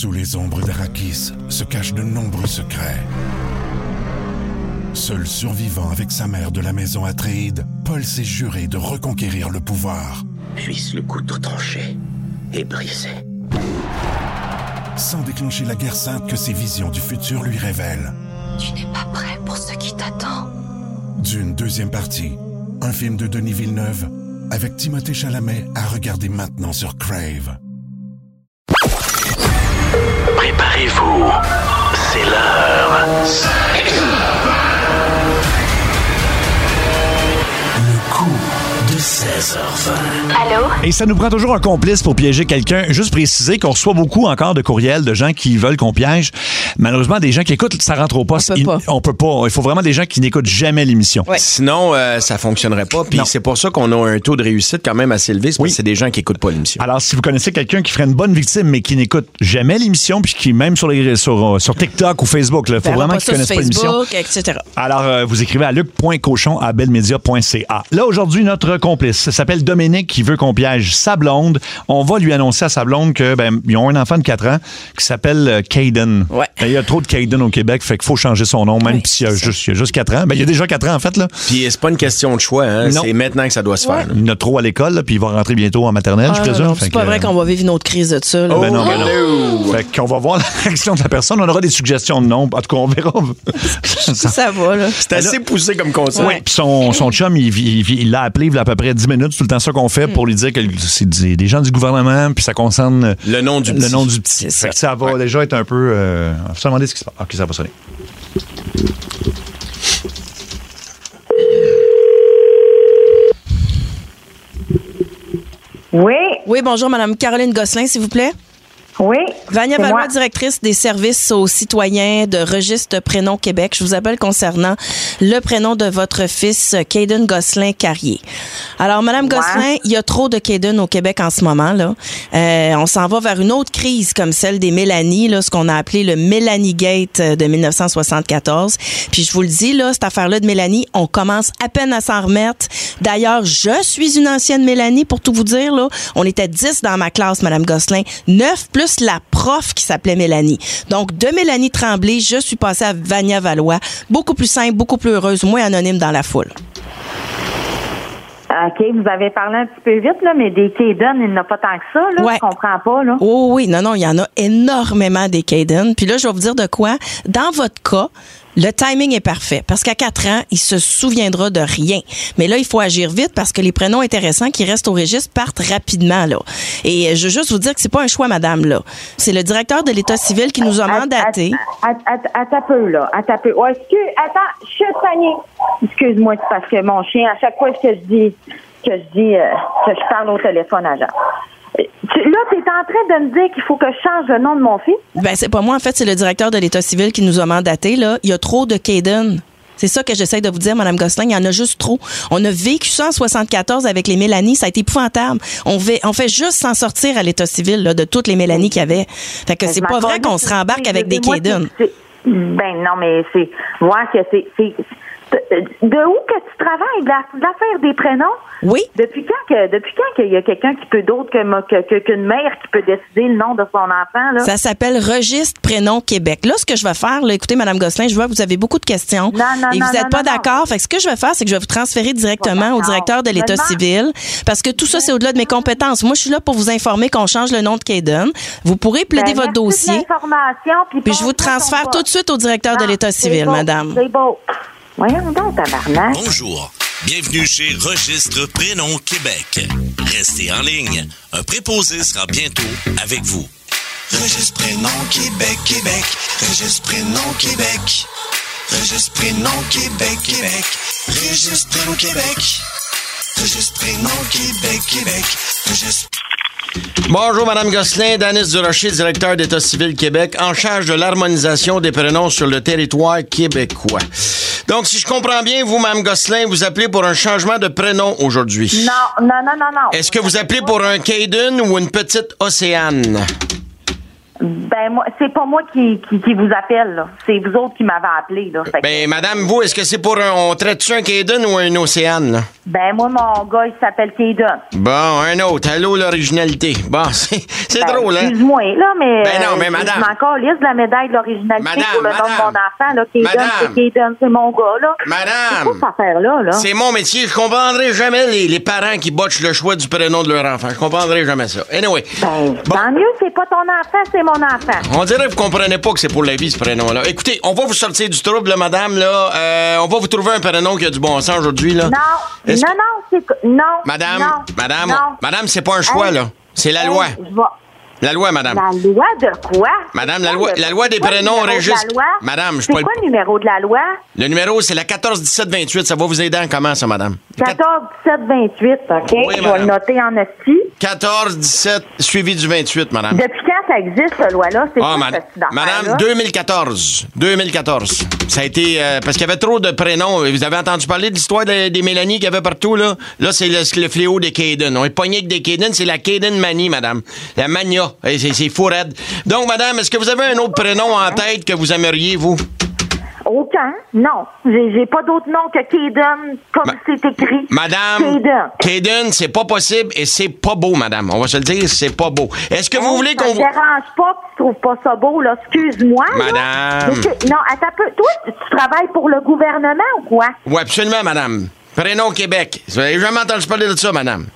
Sous les ombres d'Arakis se cachent de nombreux secrets. Seul survivant avec sa mère de la maison Atréide, Paul s'est juré de reconquérir le pouvoir. Puisse le couteau tranché et brisé. Sans déclencher la guerre sainte que ses visions du futur lui révèlent. Tu n'es pas prêt pour ce qui t'attend. D'une deuxième partie, un film de Denis Villeneuve avec Timothée Chalamet à regarder maintenant sur Crave. Préparez-vous, c'est l'heure. 16h20. Allô? Et ça nous prend toujours un complice pour piéger quelqu'un. Juste préciser qu'on reçoit beaucoup encore de courriels de gens qui veulent qu'on piège. Malheureusement, des gens qui écoutent, ça rentre au poste. On peut Il- pas. on peut pas. Il faut vraiment des gens qui n'écoutent jamais l'émission. Ouais. Sinon, euh, ça fonctionnerait pas. Puis c'est pour ça qu'on a un taux de réussite quand même assez élevé. C'est parce que c'est des gens qui écoutent pas l'émission. Alors, si vous connaissez quelqu'un qui ferait une bonne victime, mais qui n'écoute jamais l'émission, puis qui, même sur, les, sur, euh, sur TikTok ou Facebook, il faut vraiment qu'ils connaissent sur pas l'émission. Facebook, etc. Alors, euh, vous écrivez à luc.cochon à belmedia.ca. Là, aujourd'hui, notre complice s'appelle Dominique qui veut qu'on piège sa blonde. On va lui annoncer à sa blonde que ben, ils ont un enfant de 4 ans qui s'appelle euh, Caden. Ouais. Ben, Il y a trop de Caden au Québec, fait qu'il faut changer son nom, même Oui, s'il y a ça. juste, il y a juste 4 ans. Ben, il y a déjà 4 ans, en fait. Là. Puis c'est pas une question de choix. Hein? Non. C'est maintenant que ça doit se faire. là. Il y en a trop à l'école, puis il va rentrer bientôt en maternelle, je Ah, présume. c'est pas que, vrai euh, qu'on va vivre une autre crise de ça. là. Ben non, ben non. Fait qu'on va voir la réaction de la personne. On aura des suggestions de nom. En tout cas, on verra. Ça va, là. C'est assez poussé comme concept. Oui, puis son, son chum, il il- il- il l'a appelé il peu près 10 minutes. C'est tout le temps ça qu'on fait pour lui dire que c'est des des gens du gouvernement, puis ça concerne Le nom du le petit. nom du petit. Ça va déjà être un peu. Euh, faut se demander ce qui se passe. OK, ça va sonner. Oui, Oui, bonjour, Madame Caroline Gosselin, s'il vous plaît. Oui. Vania Valois, directrice des services aux citoyens de Registre Prénom Québec. Je vous appelle concernant le prénom de votre fils, Caden Gosselin Carrier. Alors, Madame Ouais. Gosselin, il y a trop de Caden au Québec en ce moment. là. Euh, on s'en va vers une autre crise comme celle des Mélanie, là, ce qu'on a appelé le Mélanie Gate euh, de 1974. Puis je vous le dis, là, cette affaire-là de Mélanie, on commence à peine à s'en remettre. D'ailleurs, je suis une ancienne Mélanie, pour tout vous dire. Là. On était 10 dans ma classe, Madame Gosselin. 9 plus la prof qui s'appelait Mélanie. Donc, de Mélanie Tremblay, je suis passée à Vania Valois. Beaucoup plus simple, beaucoup plus heureuse, moins anonyme dans la foule. OK, vous avez parlé un petit peu vite, là, mais des Caden, il n'y en a pas tant que ça, là. Ouais. Je comprends pas, là. Oh oui, non, non, il y en a énormément des Caden. Puis là, je vais vous dire de quoi. Dans votre cas, le timing est parfait parce qu'à 4 ans, il se souviendra de rien. Mais là, il faut agir vite parce que les prénoms intéressants qui restent au registre partent rapidement là. Et je veux juste vous dire que c'est pas un choix, madame là. C'est le directeur de l'État civil qui nous a mandaté. Un peu, là. Un peu. Ouais, excuse, attends, je suis Fanny. Excuse-moi, c'est parce que mon chien, à chaque fois que je dis, que je dis, euh, que je parle au téléphone à Jean. Là, tu es en train de me dire qu'il faut que je change le nom de mon fils? Ben c'est pas moi en fait, c'est le directeur de l'État civil qui nous a mandaté là. Il y a trop de Caden. C'est ça que j'essaie de vous dire, Madame Gosselin. Il y en a juste trop. On a vécu ça en 74 avec les Mélanie. Ça a été épouvantable. On fait, on fait juste s'en sortir à l'état civil là, de toutes les Mélanie qu'il y avait. Fait que c'est pas vrai qu'on se rembarque avec des Caden. Ben non, mais c'est. Que c'est. De où que tu travailles? De la- de l'affaire des prénoms? Oui. Depuis quand que depuis quand qu'il y a quelqu'un qui peut d'autre que- que- qu'une mère qui peut décider le nom de son enfant là? Ça s'appelle Registre Prénom Québec. Là, ce que je vais faire, là, écoutez, Madame Gosselin, je vois que vous avez beaucoup de questions Non, non, et non, vous n'êtes pas d'accord. Fait que ce que je vais faire, c'est que je vais vous transférer directement au directeur de l'État civil parce que tout ça, c'est au-delà de mes compétences. Moi, je suis là pour vous informer qu'on change le nom de Caden. Vous pourrez plaider Ben, votre dossier. puis Puis je vous transfère tout de suite au directeur de Ah, l'État civil, beau, madame. C'est beau. Voyons donc, tabarnak. Bonjour. Bienvenue chez Registre Prénom Québec. Restez en ligne. Un préposé sera bientôt avec vous. Registre Prénom Québec, Québec. Registre Prénom Québec. Registre Prénom Québec, Québec. Registre Prénom Québec. Registre Prénom Québec, Québec. Registre Bonjour, Madame Gosselin, Danis Durocher, directeur d'État civil Québec, en charge de l'harmonisation des prénoms sur le territoire québécois. Donc, si je comprends bien, vous, Madame Gosselin, vous appelez pour un changement de prénom aujourd'hui. Non, non, non, non, non. Est-ce que vous appelez pour un Caden ou une petite Océane? Ben, moi, c'est pas moi qui, qui, qui vous appelle, là. C'est vous autres qui m'avez appelé, là. Fait que- Ben, madame, vous, est-ce que c'est pour un. On traite-tu un Caden ou un Océane, là? ben, moi, mon gars, il s'appelle Kaden. Bon, un autre. Allô, l'originalité. Bon, c'est c'est Ben, drôle, hein? Excuse-moi, là, mais. Ben non, mais euh, madame. Je calisse de la médaille de l'originalité Madame, pour le nom de mon enfant, là. Madame. c'est Kaden, c'est mon gars, là. C'est Madame! quoi cette affaire-là, là? C'est mon métier. Je comprendrai jamais les, les parents qui botchent le choix du prénom de leur enfant. Je comprendrai jamais ça. Anyway. Ben, Bon. tant mieux, c'est pas ton enfant, c'est mon enfant. On dirait que vous comprenez pas que c'est pour la vie, ce prénom-là. Écoutez, on va vous sortir du trouble, madame, là. Euh, on va vous trouver un prénom qui a du bon sens aujourd'hui, là. Non, non, non, c'est. Non. Madame, non, madame, non. madame, c'est pas un choix, Hey, là. C'est la hey, loi. je vais- La loi, madame. La loi de quoi? Madame, la loi- la loi des prénoms de registre- la loi? Madame, je C'est quoi le numéro de la loi? Le numéro, c'est la 14 17 28. Ça va vous aider en comment, ça, madame? 14, 17, 28, OK? Oui, je vais le noter en esti. 14 17 suivi du 28, madame. Depuis quand ça existe, cette loi-là? C'est Ah, quoi affaire-là? madame, 2014. 2014. Ça a été. euh, parce qu'il y avait trop de prénoms. Vous avez entendu parler de l'histoire des, des Mélanie qu'il y avait partout, là? Là, c'est le, le fléau des Caden. On est pogné avec des Caden, c'est la Caden Manie, madame. La mania. C'est fou raide. Donc, madame, est-ce que vous avez un autre prénom en tête que vous aimeriez, vous? Aucun. Non. J'ai pas d'autre nom que Kaden, comme Ma- c'est écrit. Madame, Kaden. C'est pas possible et c'est pas beau, madame. On va se le dire, c'est pas beau. Est-ce que vous Hey, voulez ça qu'on vous. dérange pas que tu trouves pas ça beau, là. Excuse-moi. Madame. Non, attends un peu. Toi, tu travailles pour le gouvernement ou quoi? Oui, absolument, madame. Prénom Québec. Vous avez jamais entendu parler de ça, madame?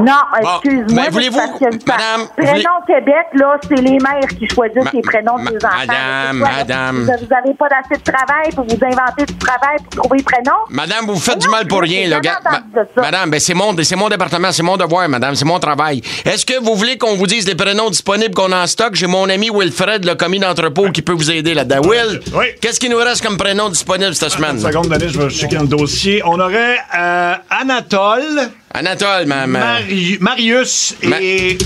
Non, Bon, excuse-moi. mais mais voulez-vous- c'est parce que- madame, Prénom Québec, là, c'est les mères qui choisissent Ma- les prénoms ma- des enfants. madame, quoi, madame. Vous vous avez pas assez de travail pour vous inventer du travail pour trouver le prénom? Madame, vous faites du mal pour rien, là. ma- de madame, ben c'est mon, c'est mon département, c'est mon devoir, madame, c'est mon travail. Est-ce que vous voulez qu'on vous dise les prénoms disponibles qu'on a en stock? J'ai mon ami Wilfred, le commis d'entrepôt, qui peut vous aider là-dedans. Will, Oui. qu'est-ce qui nous reste comme prénom disponible cette semaine? Une seconde, Denis, je vais checker le dossier. On aurait euh, Anatole, Anatole, ma, ma- Mari- Marius Ma- et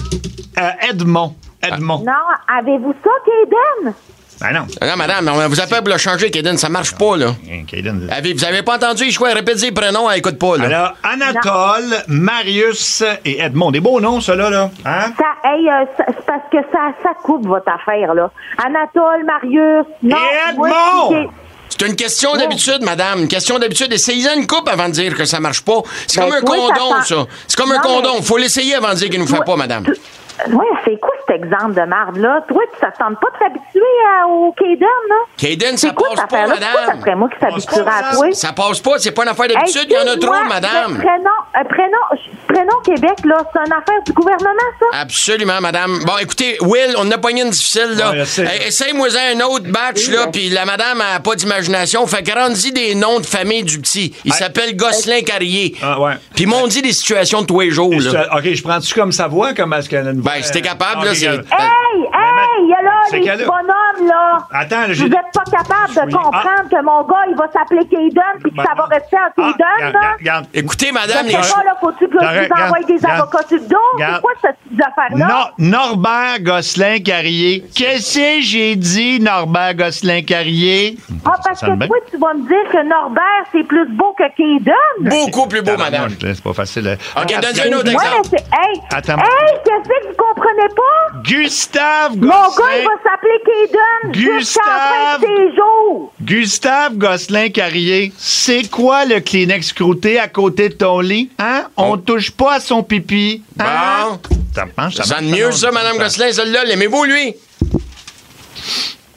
euh, Edmond. Edmond. Non, avez-vous ça, Kaden? Ben non. Non, madame, on vous appelle pour le changer, Kaden, ça marche pas, là. Caden. Avez- Vous avez pas entendu les choix? Répétez les prénoms, elle écoute pas, là. Alors, Anatole, Marius et Edmond. Des beaux noms, ceux-là, là. Hein? Ça, hey, euh, c'est parce que ça, ça coupe votre affaire, là. Anatole, Marius, non. Et Edmond! C'est une question d'habitude, madame? Une question d'habitude. Essayez une coupe avant de dire que ça marche pas. C'est Ben, comme un toi, condom, ça C'est comme un condom. mais- Faut l'essayer avant de dire qu'il nous fait pas, madame. Ouais, c'est quoi cet exemple de marde-là? Toi, tu ne tente pas de t'habituer à- au Kaden, là? Kaden, ça C'est quoi passe pas, madame? serait moi qui s'habituerais pas, à toi? Ça passe pas. C'est pas une affaire d'habitude. Il y en a trop, madame. le Prénom, un prénom, prénom Québec, là, c'est une affaire du gouvernement, ça? Absolument, madame. Bon, écoutez, Will, on a pogné une difficile, là. Ouais. Hey, Essaye-moi un autre batch, là, puis la madame a pas d'imagination. Fait que rendez des noms de famille du petit. Il Ouais. s'appelle Gosselin Carrier. Ah, ouais. Puis ils m'ont dit des situations de tous les jours, là. OK, je prends-tu comme sa voix, comme est-ce qu'elle a une voix? Ben, si t'es capable, Ah, là, c'est... Hey, hey, là, C'est les qu'elle a- bonhommes, là! Attends, là, Vous n'êtes pas capable de Oui. comprendre que mon gars, il va s'appeler Kaden, puis que Ben, ça va rester en Ah, Kaden, regarde, là? regarde. Écoutez, madame, Je les... pas, là, faut-tu que vous envoie des avocats sur le dos? C'est quoi cette petite affaire-là? No- Norbert Gosselin Carrier. Qu'est-ce que j'ai dit, Norbert Gosselin Carrier? Ah, parce Ça que toi, tu vas me dire que Norbert, c'est plus beau que Kaden? Beaucoup plus beau, madame. C'est pas facile. OK, Regarde, donne-y un autre exemple. Hey! Attends. Hey, qu'est-ce que vous comprenez pas? Gustave Mon gars, Gosselin. il va s'appeler Kaden jusqu'à la fin de Gustave. ses jours. Gustave Gosselin Carrier, c'est quoi le Kleenex croûté à côté de ton lit? Hein? On On- touche pas à son pipi. Hein? Bon. Ça marche, sonne mieux, non? ça, Madame Gosselin, celle-là. L'aimez-vous, lui?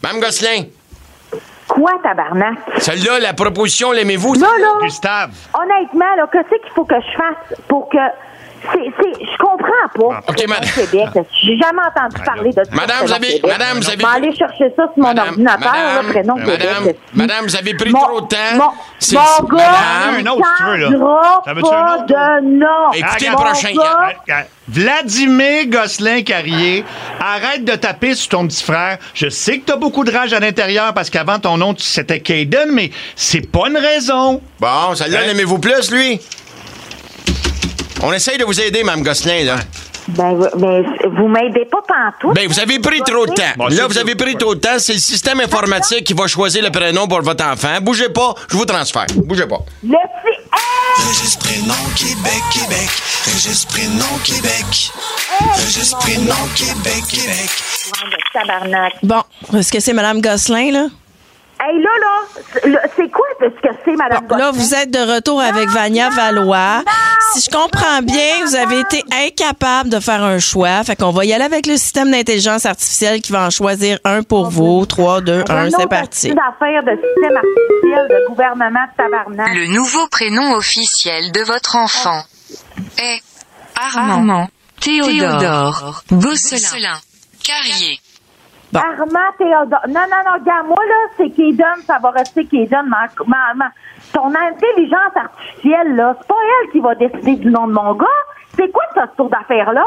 Madame Gosselin, Quoi, tabarnak? celle-là, la proposition, l'aimez-vous? Là, là, Gustave. honnêtement, là, qu'est-ce qu'il faut que je fasse pour que. C'est, c'est, je comprends pas. OK, ma- Au Québec, j'ai jamais entendu parler de ça. Madame, vous avez- madame, vous avez- Je vais aller chercher ça sur mon Madame, ordinateur, madame, là, prénom madame, Québec. madame, vous avez pris Mon- trop de temps. Mon, gars, Madame, un autre, si tu veux, là. Ça pas autre, de nom. Écoutez le prochain. Vladimir Gosselin Carrier, arrête de taper sur ton petit frère. Je sais que t'as beaucoup de rage à l'intérieur parce qu'avant ton nom c'était Caden, mais c'est pas une raison. Bon, celle-là, Hein? l'aimez-vous plus, lui? On essaye de vous aider, Mme Gosselin, là. Ben, mais vous m'aidez pas pantoute. Ben, vous avez pris trop de temps. Bon, là, c'est vous avez pris trop de temps. C'est le système informatique qui va choisir le prénom pour votre enfant. Bougez pas, je vous transfère. Bougez pas. Le petit... Hey! Registre prénom Québec, Québec. Registre prénom Québec. Registre prénom Québec, Québec. courant de tabarnak. Bon, est-ce que c'est Mme Gosselin, là? Hey, là, là, c'est- quoi ce que c'est, Madame Bon, là, vous êtes de retour avec Vania Valois. Si je comprends bien, vous avez été incapable de faire un choix. Fait qu'on va y aller avec le système d'intelligence artificielle qui va en choisir un pour vous. 3, 2, 1, c'est parti. Une affaire de système artificiel de gouvernement de tabarnak? Le nouveau prénom officiel de votre enfant est Armand, Théodore, Gosselin, Carrier. Armand Théodore. Non, non, non, gars, moi, là, c'est Kaden, ça va rester Kaden. Ma, ma, ma- ton intelligence artificielle, là, c'est pas elle qui va décider du nom de mon gars. C'est quoi ce tour d'affaires-là?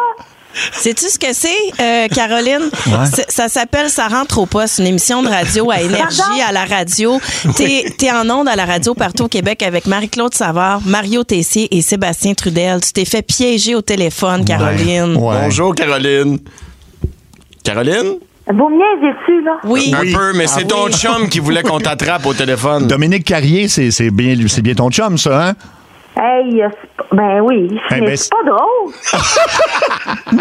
Sais-tu ce que c'est, euh, Caroline? Ça s'appelle Ça rentre au poste, une émission de radio à énergie, Pardon? à la radio. T'es es en onde à la radio partout au Québec avec Marie-Claude Savard, Mario Tessier et Sébastien Trudel. Tu t'es fait piéger au téléphone, Caroline. Ouais. Bonjour, Caroline. Caroline? Vous me niaisez-tu, là? Oui. Un peu, mais c'est ton chum qui voulait qu'on t'attrape au téléphone. Dominique Carrier, c'est c'est bien, c'est bien ton chum, ça, hein? Hey, euh, c'est pas- ben oui, mais ben, c'est pas drôle.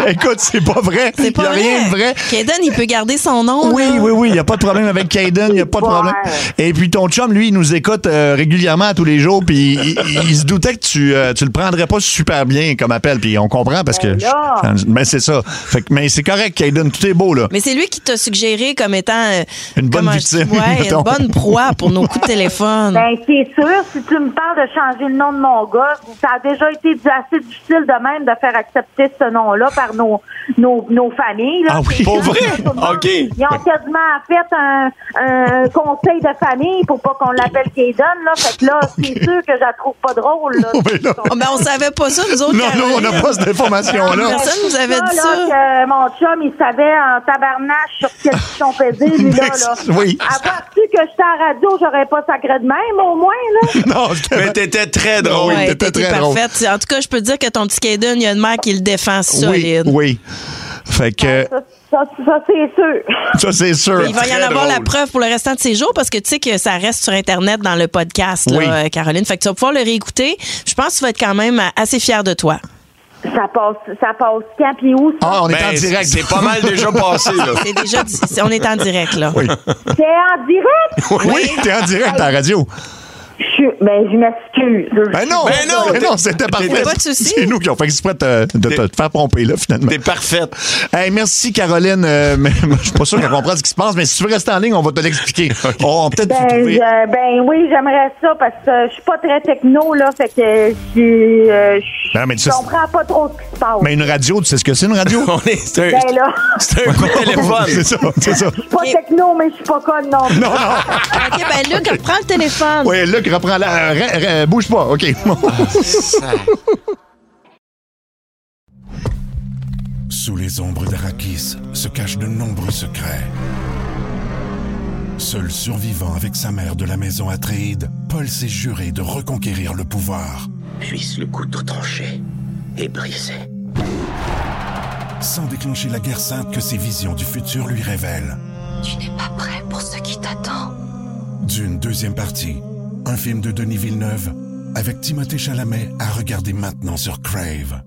Écoute, c'est pas vrai. C'est Il pas y a rien de vrai. Kaden, il peut garder son nom. Oui, là. oui, oui, il n'y a pas de problème avec Caden, il n'y a pas de problème. Et puis ton chum, lui, il nous écoute euh, régulièrement tous les jours, puis il, il- il se doutait que tu, euh, tu le prendrais pas super bien comme appel, puis on comprend parce que... Ben là. Ben c'est ça. Fait que- mais c'est correct, Caden, tout est beau, là. Mais c'est lui qui t'a suggéré comme étant euh, Une bonne victime, Ouais, une bonne proie pour nos coups de téléphone. Ben, c'est sûr, si tu me parles de changer le nom de mon gars, ça a déjà été assez difficile de même de faire accepter ce nom-là par nos, nos, nos familles. là. Ah oui, C'est pour vrai? OK. Ils ont quasiment fait un, un conseil de famille pour pas qu'on l'appelle Kaden, là. Fait que là, c'est sûr que je la trouve pas drôle, là. Mais là- Oh, on savait pas ça, nous autres. Non, non, on n'a pas cette information-là. Personne nous avait dit là, ça. que mon chum, il savait en tabarnache sur quel pichon peser, lui, là, là. Oui. Avoir su que j'étais à la radio, j'aurais pas sacré de même, au moins, là. Non, Mais t'étais très drôle. Oui, Ouais, t'étais très drôle. En tout cas, je peux te dire que ton petit Kaden, il y a une mère qui le défend oui, solide. oui. Fait que Ça, ça, ça, c'est sûr. ça, c'est sûr. Il va y en avoir la preuve pour le restant de ses jours parce que tu sais que ça reste sur Internet dans le podcast, là, Oui. Caroline. Fait que tu vas pouvoir le réécouter. Je pense que tu vas être quand même assez fier de toi. Ça passe, ça passe quand pis où, ça? Ah, on est Ben, en direct. C'est pas mal déjà passé, là. C'est déjà, on est en direct, là. Oui, C'est en direct? oui t'es en direct à la radio. Suis, ben, je m'excuse. Ben non, Ben non, ben c'était parfait. C'est nous qui avons fait exprès de, te- de te faire pomper, là, finalement. T'es parfaite. Hey, merci, Caroline. Euh, mais, moi, je suis pas sûr qu'elle comprend ce qui se passe, mais si tu veux rester en ligne, on va te l'expliquer. On va peut-être Ben, je- ben oui, j'aimerais ça parce que je suis pas très techno, là, fait que je euh, je Ben, comprends pas trop ce qui se passe. Mais une radio, tu sais ce que c'est, une radio? On est. C'est un, Ben là, c'est un coup de téléphone. c'est ça, c'est ça. je suis pas techno, mais je suis pas conne non plus. Non, non. OK, ben Luc, reprends le téléphone. Oui, Luc, reprends la. euh, re- re- bouge pas, OK. Sous les ombres d'Arakis se cachent de nombreux secrets. Seul survivant avec sa mère de la maison Atréide, Paul s'est juré de reconquérir le pouvoir. Puisse le couteau tranché et brisé. sans déclencher la guerre sainte que ses visions du futur lui révèlent. Tu n'es pas prêt pour ce qui t'attend. D'une deuxième partie, un film de Denis Villeneuve avec Timothée Chalamet à regarder maintenant sur Crave.